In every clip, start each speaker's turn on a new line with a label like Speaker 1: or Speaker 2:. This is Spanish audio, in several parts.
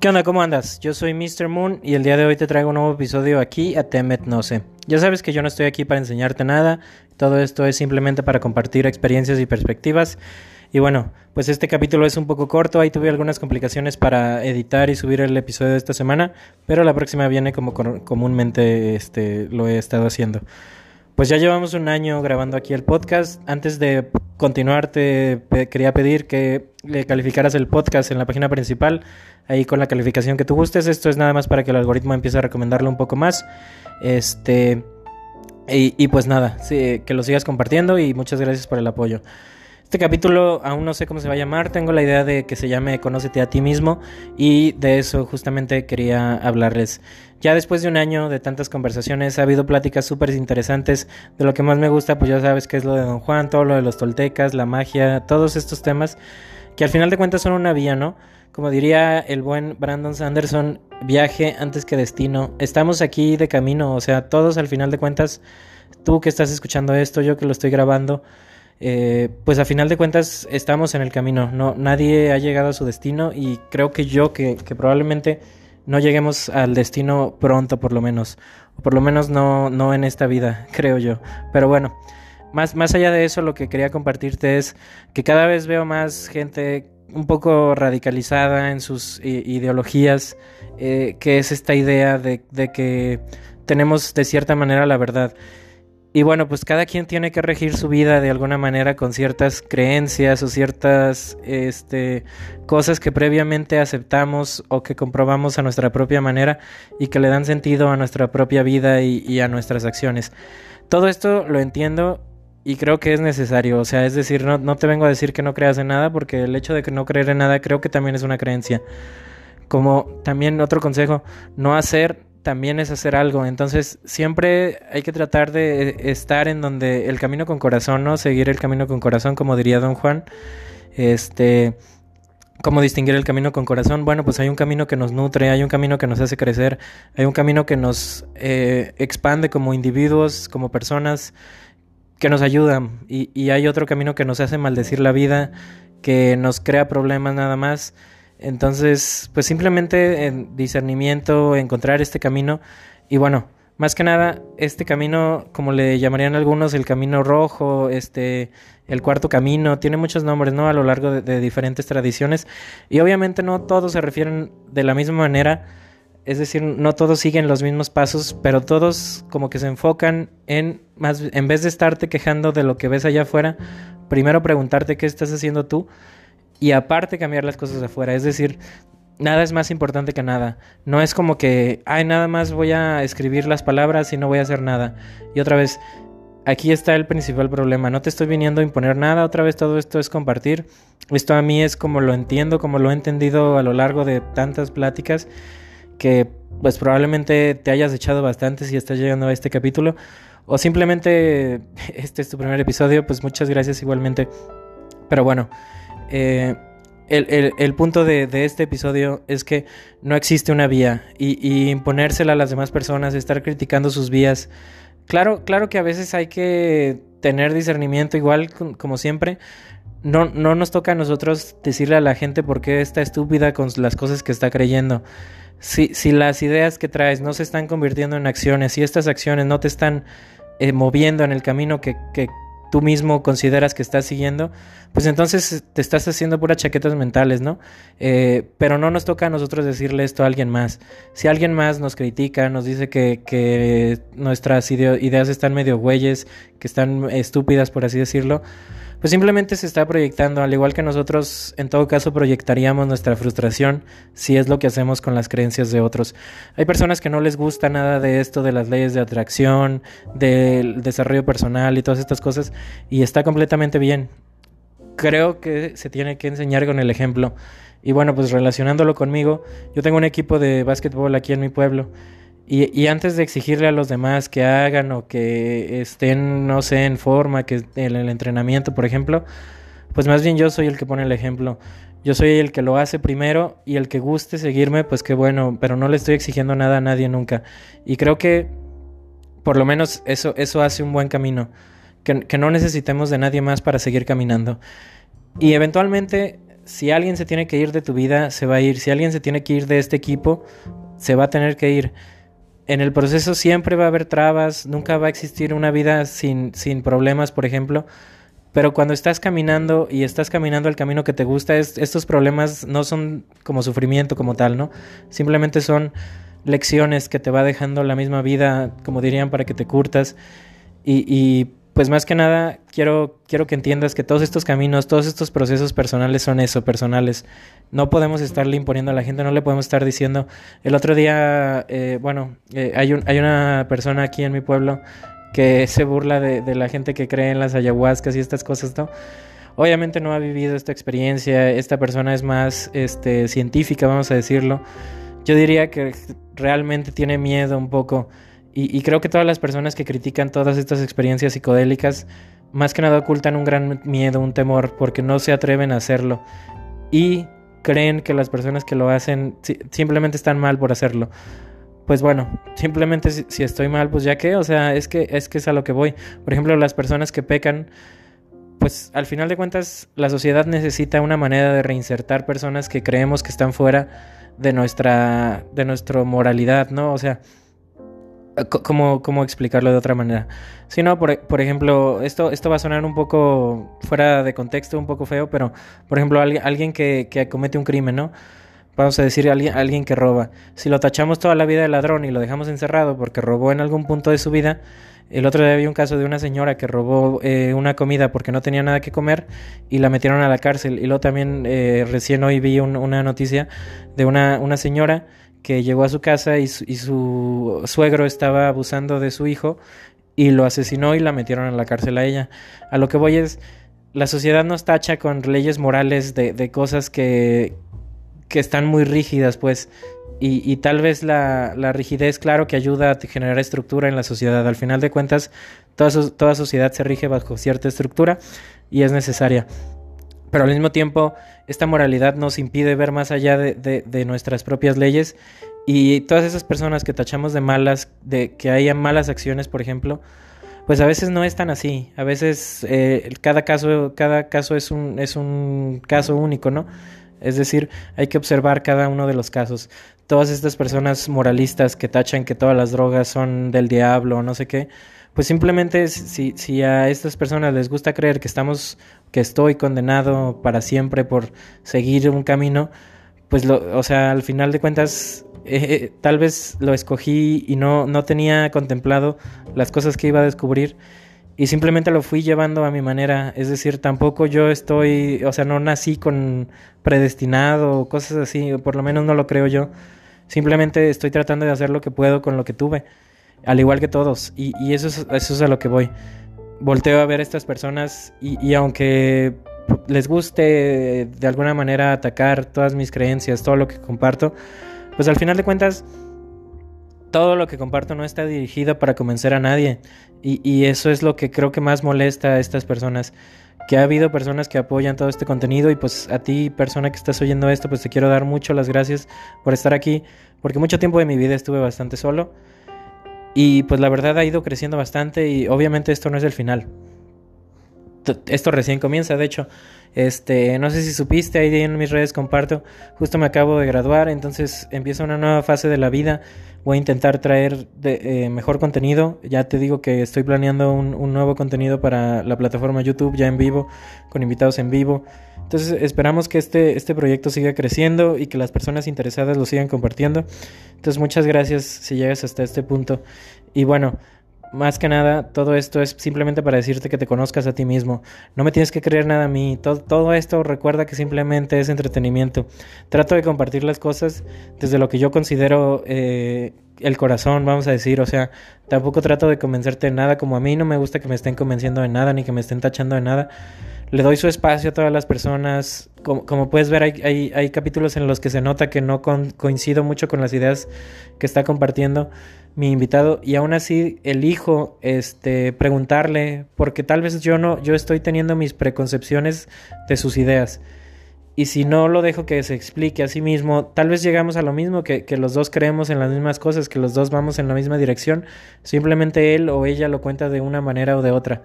Speaker 1: ¿Qué onda? ¿Cómo andas? Yo soy Mr. Moon y el día de hoy te traigo un nuevo episodio aquí a Temet No sé. Ya sabes que yo no estoy aquí para enseñarte nada, todo esto es simplemente para compartir experiencias y perspectivas. Y bueno, pues este capítulo es un poco corto, ahí tuve algunas complicaciones para editar y subir el episodio de esta semana, pero la próxima viene como comúnmente este, lo he estado haciendo. Pues ya llevamos un año grabando aquí el podcast. Antes de continuar, te quería pedir que le calificaras el podcast en la página principal, ahí con la calificación que tú gustes. Esto es nada más para que el algoritmo empiece a recomendarlo un poco más. Este. Y, y pues nada, sí, que lo sigas compartiendo y muchas gracias por el apoyo. Este capítulo aún no sé cómo se va a llamar, tengo la idea de que se llame Conócete a ti mismo y de eso justamente quería hablarles. Ya después de un año de tantas conversaciones ha habido pláticas súper interesantes, de lo que más me gusta pues ya sabes que es lo de Don Juan, todo lo de los toltecas, la magia, todos estos temas que al final de cuentas son una vía, ¿no? Como diría el buen Brandon Sanderson, viaje antes que destino. Estamos aquí de camino, o sea, todos al final de cuentas, tú que estás escuchando esto, yo que lo estoy grabando, eh, pues a final de cuentas estamos en el camino, no, nadie ha llegado a su destino y creo que yo que, probablemente no lleguemos al destino pronto por lo menos, o por lo menos no, no en esta vida, creo yo. Pero bueno, más, más allá de eso lo que quería compartirte es que cada vez veo más gente un poco radicalizada en sus ideologías, eh, que es esta idea de, de que tenemos de cierta manera la verdad. Y bueno, pues cada quien tiene que regir su vida de alguna manera con ciertas creencias o ciertas este, cosas que previamente aceptamos o que comprobamos a nuestra propia manera y que le dan sentido a nuestra propia vida y, a nuestras acciones. Todo esto lo entiendo y creo que es necesario. O sea, es decir, no, no te vengo a decir que no creas en nada porque el hecho de que no creer en nada creo que también es una creencia. Como también otro consejo, no hacer también es hacer algo. Entonces, siempre hay que tratar de estar en donde el camino con corazón, ¿no? Seguir el camino con corazón, como diría don Juan. Este, ¿cómo distinguir el camino con corazón? Bueno, pues hay un camino que nos nutre, hay un camino que nos hace crecer, hay un camino que nos eh, expande como individuos, como personas, que nos ayudan. Y, y hay otro camino que nos hace maldecir la vida, que nos crea problemas nada más. Entonces, pues simplemente en discernimiento, encontrar este camino y bueno, más que nada, este camino, como le llamarían algunos, el camino rojo, este, el cuarto camino, tiene muchos nombres, ¿no? A lo largo de, diferentes tradiciones. Y obviamente no todos se refieren de la misma manera. Es decir, no todos siguen los mismos pasos, pero todos como que se enfocan en, más, en vez de estarte quejando de lo que ves allá afuera, primero preguntarte qué estás haciendo tú y aparte cambiar las cosas afuera. Es decir, nada es más importante que nada. No es como que, ay, nada más voy a escribir las palabras y no voy a hacer nada. Y otra vez, aquí está el principal problema. No te estoy viniendo a imponer nada. Otra vez todo esto es compartir. Esto a mí es como lo entiendo, como lo he entendido a lo largo de tantas pláticas que pues probablemente te hayas echado bastante si estás llegando a este capítulo. O simplemente este es tu primer episodio, pues muchas gracias igualmente. Pero bueno, eh, el, punto de, este episodio es que no existe una vía y, imponérsela a las demás personas, estar criticando sus vías. Claro, claro que a veces hay que tener discernimiento, igual como siempre. No, no nos toca a nosotros decirle a la gente por qué está estúpida con las cosas que está creyendo. Si, las ideas que traes no se están convirtiendo en acciones, si estas acciones no te están eh, moviendo en el camino que, tú mismo consideras que estás siguiendo, pues entonces te estás haciendo puras chaquetas mentales, ¿no? Eh, pero no nos toca a nosotros decirle esto a alguien más. Si alguien más nos critica, nos dice que, que nuestras ideas están medio güeyes, que están estúpidas, por así decirlo, pues simplemente se está proyectando, al igual que nosotros en todo caso proyectaríamos nuestra frustración si es lo que hacemos con las creencias de otros. Hay personas que no les gusta nada de esto, de las leyes de atracción, del desarrollo personal y todas estas cosas, y está completamente bien. Creo que se tiene que enseñar con el ejemplo. Y bueno, pues relacionándolo conmigo, yo tengo un equipo de básquetbol aquí en mi pueblo y, antes de exigirle a los demás que hagan o que estén, no sé, en forma, que en el entrenamiento, por ejemplo, pues más bien yo soy el que pone el ejemplo. Yo soy el que lo hace primero y el que guste seguirme, pues qué bueno, pero no le estoy exigiendo nada a nadie nunca. Y creo que por lo menos eso, eso hace un buen camino, que, que no necesitemos de nadie más para seguir caminando. Y eventualmente si alguien se tiene que ir de tu vida, se va a ir. Si alguien se tiene que ir de este equipo, se va a tener que ir. En el proceso siempre va a haber trabas, nunca va a existir una vida sin, sin problemas, por ejemplo. Pero cuando estás caminando y estás caminando el camino que te gusta, estos problemas no son como sufrimiento como tal, ¿no? Simplemente son lecciones que te va dejando la misma vida, como dirían, para que te curtas. Y, y pues más que nada quiero, quiero que entiendas que todos estos caminos, todos estos procesos personales son eso, personales. No podemos estarle imponiendo a la gente, no le podemos estar diciendo. El otro día, eh, bueno, eh, hay, un, hay una persona aquí en mi pueblo que se burla de, la gente que cree en las ayahuascas y estas cosas, ¿no? Obviamente no ha vivido esta experiencia, esta persona es más este, científica, vamos a decirlo. Yo diría que realmente tiene miedo un poco y, creo que todas las personas que critican todas estas experiencias psicodélicas, más que nada ocultan un gran miedo, un temor, porque no se atreven a hacerlo. Y creen que las personas que lo hacen simplemente están mal por hacerlo. Pues bueno, simplemente si, estoy mal, pues ya que, o sea, es que, es que es a lo que voy. Por ejemplo, las personas que pecan, pues al final de cuentas la sociedad necesita una manera de reinsertar personas que creemos que están fuera de nuestra, de nuestra moralidad, ¿no? O sea, ¿Cómo, ¿Cómo, explicarlo de otra manera? Si no, por, por, ejemplo, esto, esto va a sonar un poco fuera de contexto, un poco feo, pero por ejemplo, alguien, alguien que, que, comete un crimen, ¿no? Vamos a decir alguien, alguien que roba. Si lo tachamos toda la vida de ladrón y lo dejamos encerrado porque robó en algún punto de su vida, el otro día había un caso de una señora que robó eh, una comida porque no tenía nada que comer y la metieron a la cárcel. Y luego también eh, recién hoy vi un, una noticia de una, una señora que llegó a su casa y su, suegro estaba abusando de su hijo y lo asesinó y la metieron en la cárcel a ella. A lo que voy es, la sociedad nos tacha con leyes morales de, de cosas que, que están muy rígidas, pues, y, y tal vez la, la, rigidez, claro, que ayuda a generar estructura en la sociedad. Al final de cuentas, toda, toda sociedad se rige bajo cierta estructura y es necesaria. Pero al mismo tiempo, esta moralidad nos impide ver más allá de, de, nuestras propias leyes y todas esas personas que tachamos de malas, de que haya malas acciones, por ejemplo, pues a veces no es tan así. A veces eh, cada caso, cada caso es un, es un caso único, ¿no? Es decir, hay que observar cada uno de los casos. Todas estas personas moralistas que tachan que todas las drogas son del diablo o no sé qué, pues simplemente si, si a estas personas les gusta creer que estamos, que estoy condenado para siempre por seguir un camino, pues lo, o sea, al final de cuentas, eh, eh, tal vez lo escogí y no, no tenía contemplado las cosas que iba a descubrir y simplemente lo fui llevando a mi manera, es decir, tampoco yo estoy, o sea, no nací con predestinado o cosas así, o por lo menos no lo creo yo, simplemente estoy tratando de hacer lo que puedo con lo que tuve al igual que todos. Y, y eso, es, eso es a lo que voy. Volteo a ver a estas personas y, y, aunque les guste de alguna manera atacar todas mis creencias, todo lo que comparto, pues al final de cuentas, todo lo que comparto no está dirigido para convencer a nadie. Y, y eso es lo que creo que más molesta a estas personas. Que ha habido personas que apoyan todo este contenido y pues a ti, persona que estás oyendo esto, pues te quiero dar mucho las gracias por estar aquí, porque mucho tiempo de mi vida estuve bastante solo y pues la verdad ha ido creciendo bastante y obviamente esto no es el final. Esto recién comienza, de hecho. Este, no sé si supiste, ahí en mis redes comparto. Justo me acabo de graduar, entonces empieza una nueva fase de la vida. Voy a intentar traer eh, mejor contenido. Ya te digo que estoy planeando un, un nuevo contenido para la plataforma YouTube ya en vivo, con invitados en vivo. Entonces esperamos que este, este proyecto siga creciendo y que las personas interesadas lo sigan compartiendo. Entonces muchas gracias si llegas hasta este punto. Y bueno, más que nada, todo esto es simplemente para decirte que te conozcas a ti mismo. No me tienes que creer nada a mí. Todo, esto recuerda que simplemente es entretenimiento. Trato de compartir las cosas desde lo que yo considero eh, el corazón, vamos a decir. O sea, tampoco trato de convencerte de nada. Como a mí no me gusta que me estén convenciendo de nada ni que me estén tachando de nada le doy su espacio a todas las personas. Como, puedes ver, hay, capítulos en los que se nota que no coincido mucho con las ideas que está compartiendo mi invitado y aún así elijo este preguntarle porque tal vez yo no yo estoy teniendo mis preconcepciones de sus ideas y si no lo dejo que se explique a sí mismo tal vez llegamos a lo mismo que, que los dos creemos en las mismas cosas que los dos vamos en la misma dirección simplemente él o ella lo cuenta de una manera o de otra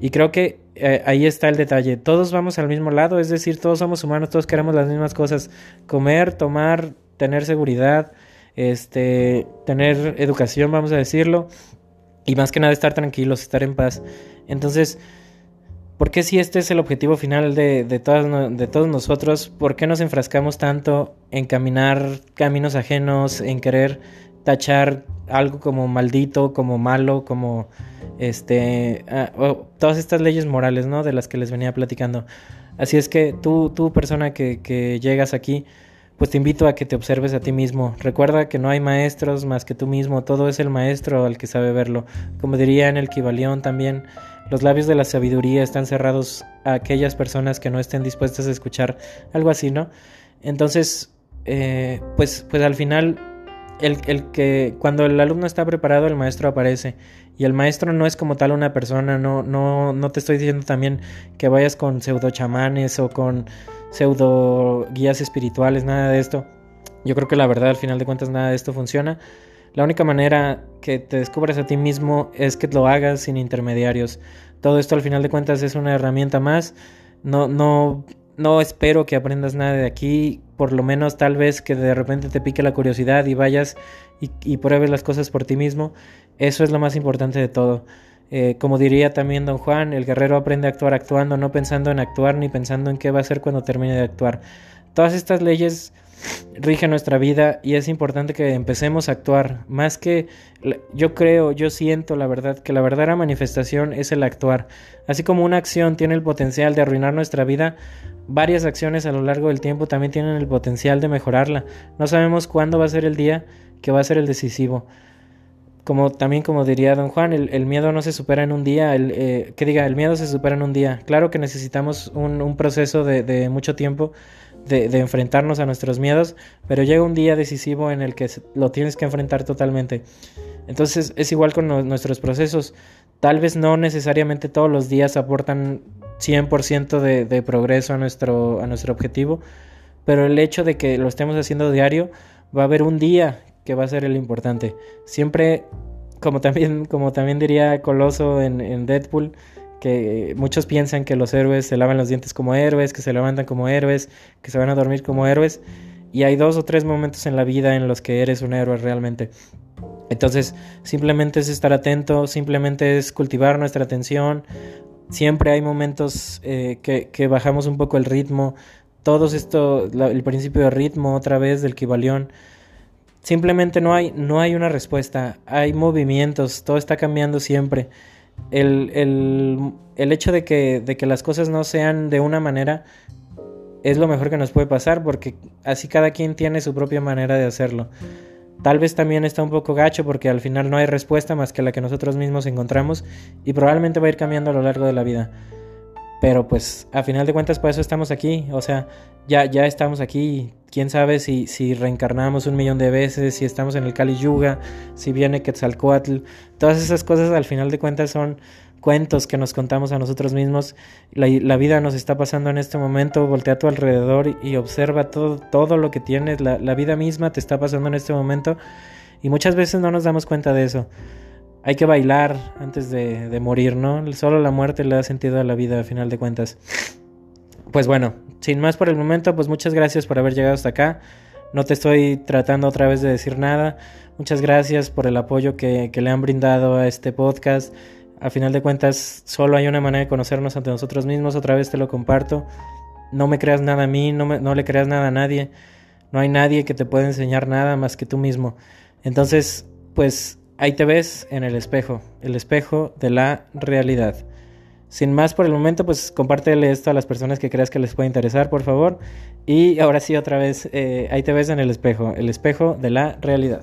Speaker 1: Y creo que eh, ahí está el detalle. Todos vamos al mismo lado, es decir, todos somos humanos, todos queremos las mismas cosas. Comer, tomar, tener seguridad, este, tener educación, vamos a decirlo. Y más que nada estar tranquilos, estar en paz. Entonces, ¿por qué si este es el objetivo final de, de, de todos nosotros, por qué nos enfrascamos tanto en caminar caminos ajenos, en querer tachar algo como maldito, como malo, como este, ah, todas estas leyes morales, ¿no? De las que les venía platicando. Así es que tú, tú persona que, que llegas aquí, pues te invito a que te observes a ti mismo. Recuerda que no hay maestros más que tú mismo, todo es el maestro al que sabe verlo. Como diría en el Kibalión también, los labios de la sabiduría están cerrados a aquellas personas que no estén dispuestas a escuchar algo así, ¿no? Entonces, eh, pues, pues al final el, el, que cuando el alumno está preparado, el maestro aparece. Y el maestro no es como tal una persona, no, no, no te estoy diciendo también que vayas con pseudo chamanes o con pseudo guías espirituales, nada de esto. Yo creo que la verdad, al final de cuentas, nada de esto funciona. La única manera que te descubras a ti mismo es que lo hagas sin intermediarios. Todo esto, al final de cuentas, es una herramienta más. No, no, no espero que aprendas nada de aquí por lo menos tal vez que de repente te pique la curiosidad y vayas y, pruebes las cosas por ti mismo, eso es lo más importante de todo. Eh, como diría también don Juan, el guerrero aprende a actuar actuando, no pensando en actuar ni pensando en qué va a hacer cuando termine de actuar. Todas estas leyes rigen nuestra vida y es importante que empecemos a actuar. Más que yo creo, yo siento la verdad que la verdadera manifestación es el actuar. Así como una acción tiene el potencial de arruinar nuestra vida, varias acciones a lo largo del tiempo también tienen el potencial de mejorarla. No sabemos cuándo va a ser el día que va a ser el decisivo. Como también como diría don Juan, el, miedo no se supera en un día, el, eh, que diga, el miedo se supera en un día. Claro que necesitamos un, proceso de, mucho tiempo de, enfrentarnos a nuestros miedos, pero llega un día decisivo en el que lo tienes que enfrentar totalmente. Entonces es igual con nuestros procesos. Tal vez no necesariamente todos los días aportan 100% de, de progreso a nuestro, a nuestro objetivo, pero el hecho de que lo estemos haciendo diario, va a haber un día que va a ser el importante. Siempre, como también, como también diría Coloso en, en Deadpool, que muchos piensan que los héroes se lavan los dientes como héroes, que se levantan como héroes, que se van a dormir como héroes. Y hay dos o tres momentos en la vida en los que eres un héroe realmente. Entonces, simplemente es estar atento, simplemente es cultivar nuestra atención, Siempre hay momentos eh, que, bajamos un poco el ritmo. Todo esto, el principio de ritmo otra vez del Kibalión. Simplemente no hay, no hay una respuesta. Hay movimientos, todo está cambiando siempre. El, el, hecho de que, de que las cosas no sean de una manera es lo mejor que nos puede pasar porque así cada quien tiene su propia manera de hacerlo. Tal vez también está un poco gacho porque al final no hay respuesta más que la que nosotros mismos encontramos y probablemente va a ir cambiando a lo largo de la vida. Pero pues a final de cuentas por eso estamos aquí, o sea, ya, ya estamos aquí, quién sabe si, si reencarnamos un millón de veces, si estamos en el Kali Yuga, si viene Quetzalcoatl, todas esas cosas al final de cuentas son cuentos que nos contamos a nosotros mismos. La, vida nos está pasando en este momento, voltea a tu alrededor y, observa todo, todo lo que tienes, la, vida misma te está pasando en este momento. Y muchas veces no nos damos cuenta de eso. Hay que bailar antes de, morir, ¿no? Solo la muerte le da sentido a la vida, a final de cuentas. Pues bueno, sin más por el momento, pues muchas gracias por haber llegado hasta acá. No te estoy tratando otra vez de decir nada. Muchas gracias por el apoyo que, le han brindado a este podcast. A final de cuentas, solo hay una manera de conocernos ante nosotros mismos. Otra vez te lo comparto. No me creas nada a mí, no, no le creas nada a nadie. No hay nadie que te pueda enseñar nada más que tú mismo. Entonces, pues ahí te ves en el espejo, el espejo de la realidad. Sin más por el momento, pues compártele esto a las personas que creas que les puede interesar, por favor. Y ahora sí, otra vez, eh, ahí te ves en el espejo, el espejo de la realidad.